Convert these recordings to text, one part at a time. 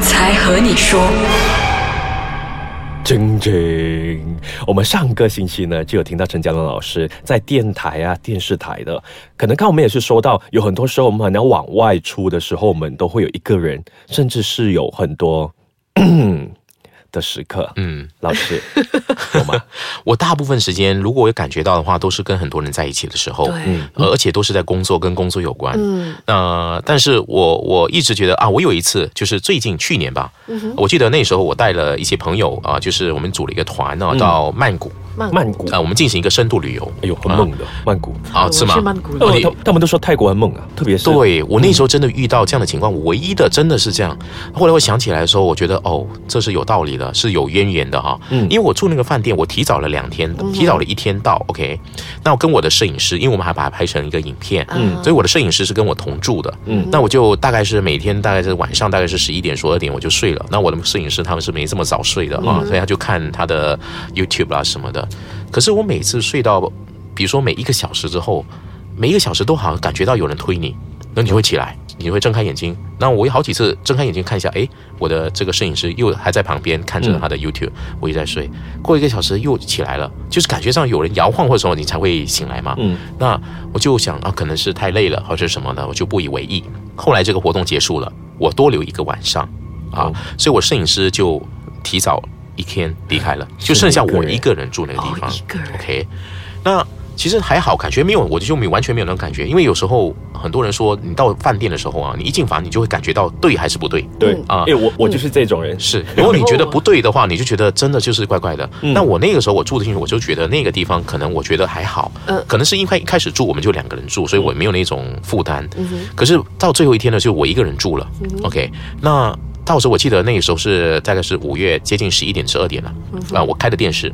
才和你说。晶晶，我们上个星期呢就有听到陈嘉伦老师在电台啊、电视台的，可能刚我们也是说到，有很多时候我们可能往外出的时候，我们都会有一个人，甚至是有很多的时刻。嗯，老师 有吗？我大部分时间，如果我感觉到的话，都是跟很多人在一起的时候，嗯，而且都是在工作，跟工作有关。嗯，那但是我我一直觉得啊，我有一次就是最近去年吧，我记得那时候我带了一些朋友啊，就是我们组了一个团呢，到曼谷。曼谷啊，我们进行一个深度旅游。哎呦，很猛的曼谷啊，是吗？曼谷，他他们都说泰国很猛啊，特别是对我那时候真的遇到这样的情况，唯一的真的是这样。后来我想起来的时候，我觉得哦，这是有道理的，是有渊源的哈。嗯，因为我住那个饭店，我提早了两天，提早了一天到。OK，那我跟我的摄影师，因为我们还把它拍成一个影片，嗯，所以我的摄影师是跟我同住的。嗯，那我就大概是每天大概是晚上大概是十一点十二点我就睡了。那我的摄影师他们是没这么早睡的啊，所以他就看他的 YouTube 啊什么的。可是我每次睡到，比如说每一个小时之后，每一个小时都好像感觉到有人推你，那你会起来，你会睁开眼睛。那我有好几次睁开眼睛看一下，哎，我的这个摄影师又还在旁边看着他的 YouTube，我也在睡。过一个小时又起来了，就是感觉上有人摇晃或者什么，你才会醒来嘛。嗯，那我就想啊，可能是太累了，或者什么的，我就不以为意。后来这个活动结束了，我多留一个晚上啊，所以我摄影师就提早。一天离开了，就剩下我一个人住那个地方。OK，那其实还好，感觉没有，我就没完全没有那种感觉。因为有时候很多人说，你到饭店的时候啊，你一进房，你就会感觉到对还是不对。对啊，哎，我我就是这种人。是，如果你觉得不对的话，你就觉得真的就是怪怪的。那我那个时候我住的进去，我就觉得那个地方可能我觉得还好。嗯，可能是因为一开始住我们就两个人住，所以我没有那种负担。嗯可是到最后一天呢，就我一个人住了。OK，那。到时候我记得那个时候是大概是五月接近十一点十二点了。啊，我开的电视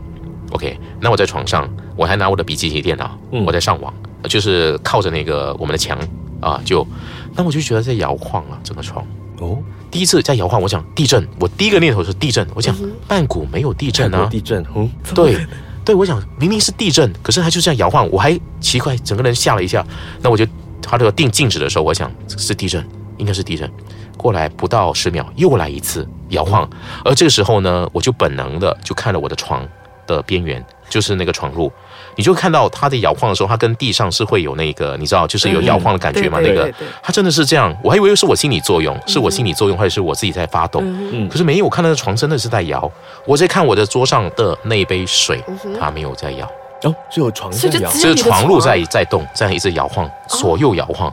，OK，那我在床上，我还拿我的笔记型电脑，我在上网，就是靠着那个我们的墙啊，就那我就觉得在摇晃啊，整个床。哦，第一次在摇晃，我想地震，我第一个念头是地震，我想曼谷没有地震啊，地震，嗯，对对，我想明明是地震，可是它就这样摇晃，我还奇怪，整个人吓了一下，那我就它这个定静止的时候，我想是地震，应该是地震。过来不到十秒，又来一次摇晃，而这个时候呢，我就本能的就看了我的床的边缘，就是那个床褥，你就看到它的摇晃的时候，它跟地上是会有那个，你知道，就是有摇晃的感觉嘛？那个，它真的是这样，我还以为是我心理作用，是我心理作用，或者是我自己在发抖，嗯，可是没有，我看那个床真的是在摇，我在看我的桌上的那一杯水，它没有在摇，哦，只有床在摇，只有床褥在在动，这样一直摇晃，左右摇晃，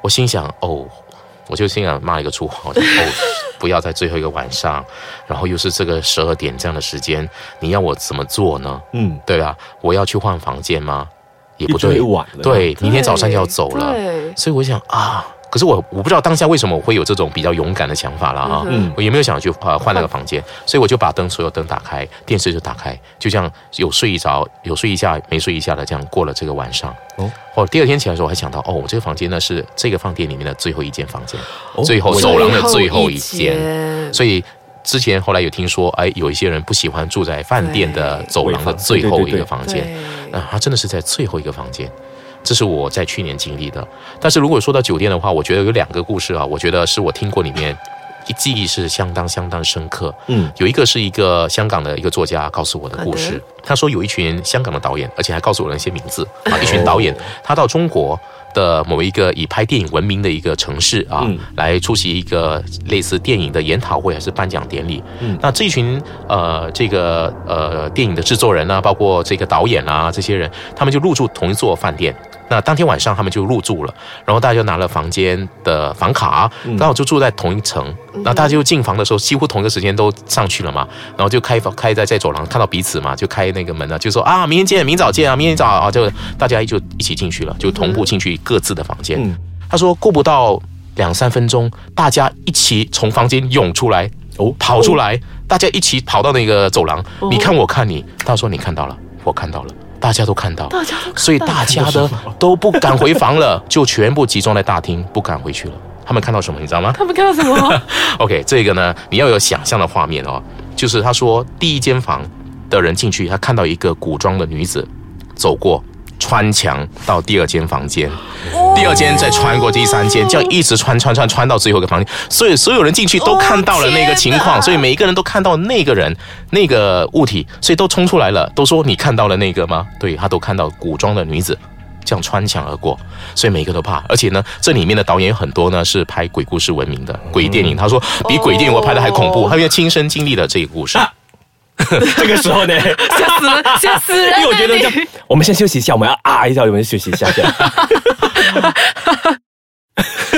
我心想，哦。我就心想骂一个粗话，哦，不要在最后一个晚上，然后又是这个十二点这样的时间，你要我怎么做呢？嗯，对啊，我要去换房间吗？也不对，对，明天早上就要走了，所以我想啊。可是我我不知道当下为什么我会有这种比较勇敢的想法了啊！我也没有想去呃换那个房间，所以我就把灯所有灯打开，电视就打开，就这样有睡一着，有睡一下，没睡一下的这样过了这个晚上。哦，或第二天起来的时候，我还想到哦，我这个房间呢是这个饭店里面的最后一间房间，最后走廊的最后一间。所以之前后来有听说，哎，有一些人不喜欢住在饭店的走廊的最后一个房间，啊，他真的是在最后一个房间。这是我在去年经历的，但是如果说到酒店的话，我觉得有两个故事啊，我觉得是我听过里面，记忆是相当相当深刻。嗯，有一个是一个香港的一个作家告诉我的故事，他说有一群香港的导演，而且还告诉我了一些名字啊，一群导演他到中国。的某一个以拍电影闻名的一个城市啊，来出席一个类似电影的研讨会还是颁奖典礼。嗯那这一群呃，这个呃电影的制作人呢，包括这个导演啊，这些人，他们就入住同一座饭店。那当天晚上他们就入住了，然后大家就拿了房间的房卡，刚好就住在同一层。那大家就进房的时候，几乎同一个时间都上去了嘛，然后就开房开在在走廊看到彼此嘛，就开那个门了，就说啊，明天见，明早见啊，明天早啊，就大家就一起进去了，就同步进去各自的房间。他说过不到两三分钟，大家一起从房间涌出来，哦，跑出来，大家一起跑到那个走廊，你看我看你，他说你看到了，我看到了。大家都看到，所以大家的都不敢回房了，就全部集中在大厅，不敢回去了。他们看到什么，你知道吗？他们看到什么？OK，这个呢，你要有想象的画面哦。就是他说，第一间房的人进去，他看到一个古装的女子走过。穿墙到第二间房间，第二间再穿过第三间，这样一直穿穿穿穿到最后一个房间，所以所有人进去都看到了那个情况，哦所以每一个人都看到那个人那个物体，所以都冲出来了，都说你看到了那个吗？对他都看到古装的女子。这样穿墙而过，所以每一个都怕。而且呢，这里面的导演有很多呢是拍鬼故事闻名的鬼电影。他说比鬼电影我拍的还恐怖，哦他因为亲身经历了这个故事。这个时候呢，吓死了，吓死人了！因为我觉得我们先休息一下，我们要啊一下，我们休息一下。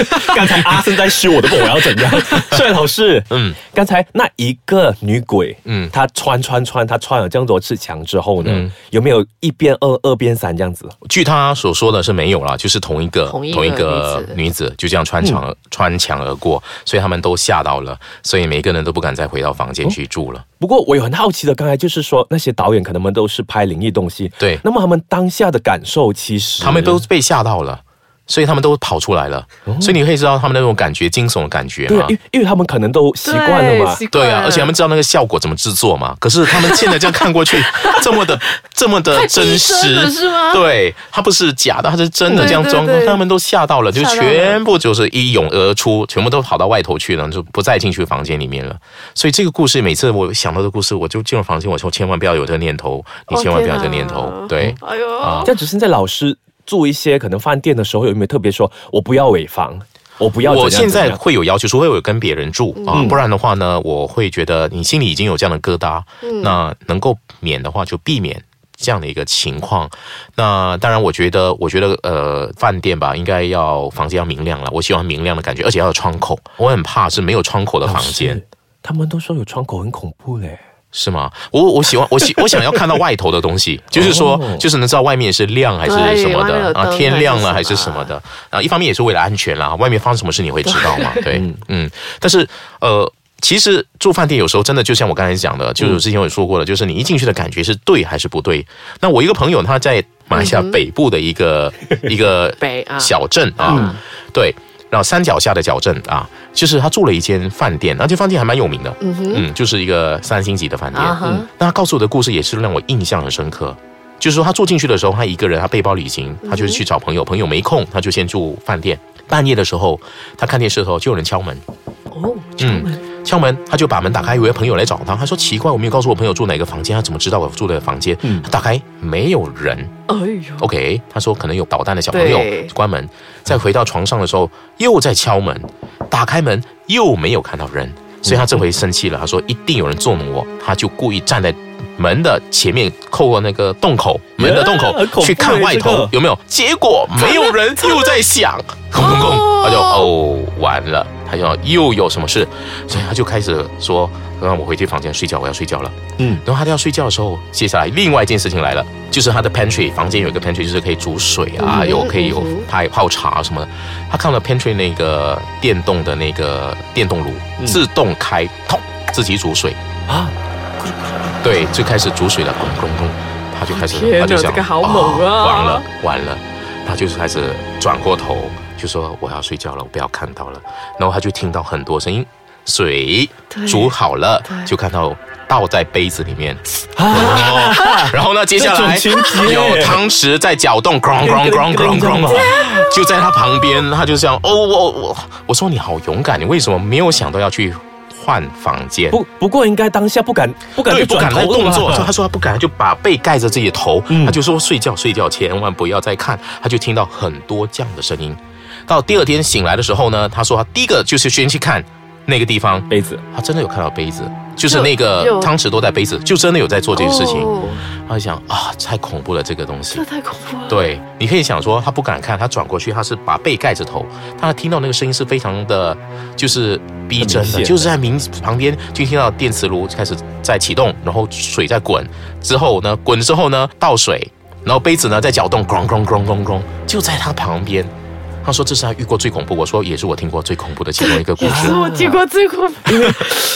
刚才阿生在修，我都不懂我要怎样。帅老师，嗯，刚才那一个女鬼，嗯嗯，她穿穿穿，她穿了这样多次墙之后呢，嗯有没有一边二二边三这样子？据她所说的是没有啦，就是同一个同一个女子女子就这样穿墙、而穿墙而过，所以他们都吓到了，所以每个人都不敢再回到房间去住了。不过我有很好奇的，刚才就是说那些导演可能们都是拍灵异东西，对那么他们当下的感受其实他们都被吓到了。所以他们都跑出来了，所以你可以知道他们那种感觉，惊悚的感觉嘛对啊，因。为因为他们可能都习惯了嘛对，对啊，而且他们知道那个效果怎么制作嘛。可是他们现在这样看过去，这么的 这么的真实，是吗对，它不是假的，它是真的这样装对对，对他们都吓到了，就全部就是一涌而出，全部都跑到外头去了，就不再进去房间里面了。所以这个故事，每次我想到这个故事，我就进入房间，我说千万不要有这个念头，你千万不要有这个念头对。哎呦，啊这样只剩在老师住一些可能饭店的时候，有没有特别说我不要尾房，我不要我现在会有要求，除非我有跟别人住啊，嗯不然的话呢，我会觉得你心里已经有这样的疙瘩，嗯那能够免的话就避免。这样的一个情况，那当然，我觉得，我觉得，呃，饭店吧，应该要房间要明亮了。我喜欢明亮的感觉，而且要有窗口。我很怕是没有窗口的房间，是他们都说有窗口很恐怖嘞。是吗？我我喜欢，我喜我想要看到外头的东西，就是说哦，就是能知道外面是亮还是什么的啊，天亮了还还是什么的啊。一方面也是为了安全啦，外面发生什么事你会知道嘛？对，嗯。但是呃，其实住饭店有时候真的就像我刚才讲的，就是之前我也说过了，就是你一进去的感觉是对还是不对。那我一个朋友他在马来西亚北部的一个 一个北啊小镇啊，对。然后山脚下的小镇啊，就是他住了一间饭店，那间饭店还蛮有名的，嗯哼。嗯，就是一个三星级的饭店。啊哈，那他告诉我的故事也是让我印象很深刻。就是说，他住进去的时候，他一个人，他背包旅行，他就是去找朋友，朋友没空，他就先住饭店。半夜的时候，他看电视的时候，就有人敲门，哦，敲门，敲门，他就把门打开，以为朋友来找他。他说奇怪，我没有告诉我朋友住哪个房间，他怎么知道我住的房间？他打开没有人。哎呦，OK，他说可能有捣蛋的小朋友，关门。再回到床上的时候，又在敲门，打开门又没有看到人，所以他这回生气了，他说一定有人捉弄我，他就故意站在门的前面，透过那个洞口，门的洞口去看外耶这个头有没有，结果没有人，又在响，空空空，他就哦完了，他就又有什么事，所以他就开始说。让我回去房间睡觉，我要睡觉了。嗯，然后他要睡觉的时候，接下来另外一件事情来了，就是他的 pantry 房间有一个 pantry，就是可以煮水啊，嗯。有可以有泡泡茶什么的。他看到 pantry 那个电动的那个电动炉、自动开，通自己煮水，啊，对，就开始煮水了，咣咣咣，他就开始，他就想，这个好猛啊。完了完了，他就是开始转过头，就说我要睡觉了，我不要看到了。然后他就听到很多声音，水煮好了，就看到倒在杯子里面。啊，然后呢，接下来有汤匙在搅动 就在他旁边，他就这样，哦，我我我说你好勇敢，你为什么没有想到要去换房间？不不过应该当下不敢不敢对，不敢转头了来动作，他说他不敢，就把被盖着自己的头，嗯他就说睡觉睡觉千万不要再看，他就听到很多这样的声音。到第二天醒来的时候呢，他说他第一个就是先去看那个地方，杯子，他真的有看到杯子，就是那有个汤匙都在杯子，就真的有在做这件事情。哦他就想啊，太恐怖了这个东西这。太恐怖了。对，你可以想说，他不敢看，他转过去，他是把背盖着头，他听到那个声音是非常的，就是逼真的，很明显就是在明旁边就听到电磁炉开始在启动，然后水在滚，之后呢，滚之后呢倒水，然后杯子呢在搅动，咣咣咣咣咣，就在他旁边。他说这是他遇过最恐怖，我说也是我听过最恐怖的其中一个故事。我听过最恐怖。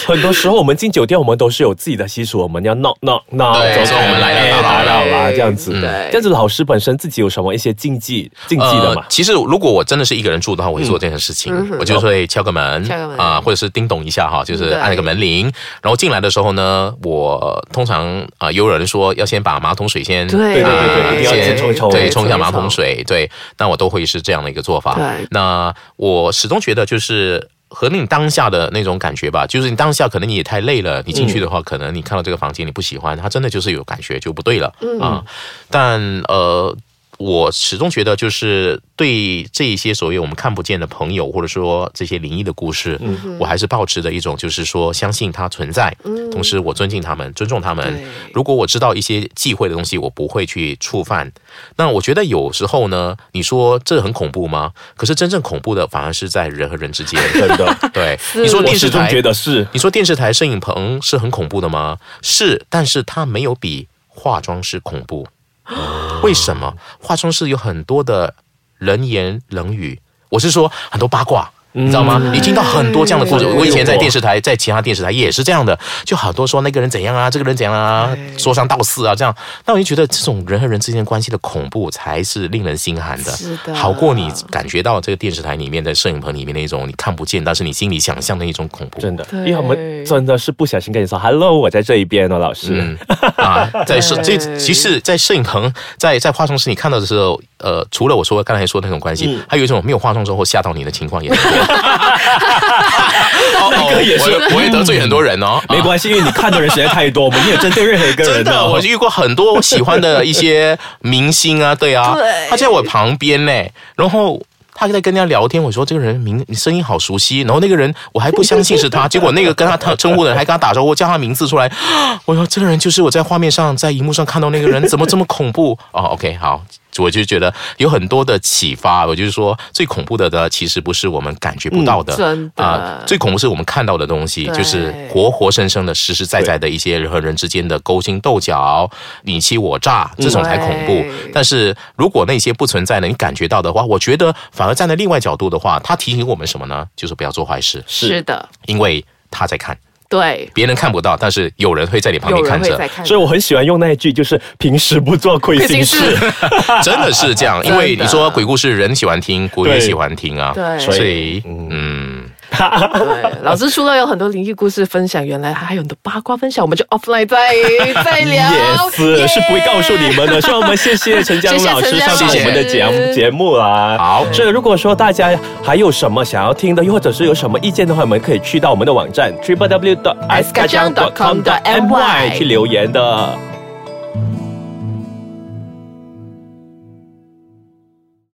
很多时候我们进酒店，我们都是有自己的习俗，我们要 knock knock knock，对走说我们来了哎打扰啦，了这样子。对这样子老师本身自己有什么一些禁忌禁忌的嘛？其实如果我真的是一个人住的话，我会做这件事情，我就会敲个门，敲个门啊，或者是叮咚一下哈，就是按一个门铃，然后进来的时候呢，我通常啊、有人说要先把马桶水先对对对对对一定要先先冲一冲对，冲一下马桶水，对，那我都会是这样的一个做法。对那我始终觉得就是。和你当下的那种感觉吧，就是你当下可能你也太累了，你进去的话，可能你看到这个房间你不喜欢，它真的就是有感觉就不对了啊、但呃，我始终觉得就是对这一些所谓我们看不见的朋友，或者说这些灵异的故事，我还是保持着一种就是说相信它存在，同时我尊敬他们，尊重他们。如果我知道一些忌讳的东西，我不会去触犯。那我觉得有时候呢，你说这很恐怖吗？可是真正恐怖的反而是在人和人之间。真的，对，你说我始终电视台觉得是。你说电视台摄影棚是很恐怖的吗？是，但是它没有比化妆师恐怖。为什么？化妆室有很多的人言冷语，我是说很多八卦。你知道吗？你听到很多这样的故事。嗯我以前在电视台，在其他电视台也是这样的，就好多说那个人怎样啊，这个人怎样啊，说三道四啊，这样。那我就觉得这种人和人之间关系的恐怖才是令人心寒的，是的好过你感觉到这个电视台里面的摄影棚里面那种你看不见，但是你心里想象的一种恐怖。真的，对因为我们真的是不小心跟你说 “hello”，我在这一边哦，老师。嗯啊，在摄 这对其实，在摄影棚，在在化妆室你看到的时候，呃，除了我说刚才说的那种关系，嗯还有一种没有化妆之后吓到你的情况也多。哦那个也是我会得罪很多人哦。没关系，因为你看的人实在太多，我们没有针对任何一个人真的，我遇过很多我喜欢的一些明星啊，对啊，对他在我旁边呢，然后。他在跟人家聊天，我说这个人名你声音好熟悉，然后那个人我还不相信是他，结果那个跟他他称呼的人还跟他打招呼，叫他名字出来，我说这个人就是我在画面上在荧幕上看到那个人，怎么这么恐怖？哦，OK，好，我就觉得有很多的启发。我就是说，最恐怖的呢，其实不是我们感觉不到的，啊最恐怖是我们看到的东西，就是活活生生的、实实在在的一些人和人之间的勾心斗角、你欺我诈，这种才恐怖。但是如果那些不存在的，你感觉到的话，我觉得反而站在另外角度的话，它提醒我们什么呢？就是不要做坏事，是的，因为他在看，对，别人看不到，但是有人会在你旁边看着。所以我很喜欢用那一句，就是平时不做亏心事。事。真的是这样，因为你说鬼故事人喜欢听，鬼也喜欢听啊，对。所以嗯，对，老师除了有很多灵异故事分享，原来还有很多八卦分享，我们就 offline 再再 聊。Yes，耶是不会告诉你们的。所以我们谢谢陈江老师 上到我们的节目节目啦。好所以如果说大家还有什么想要听的，又或者是有什么意见的话，我们可以去到我们的网站 triple w dot s k a j a n g dot com dot my 去留言的。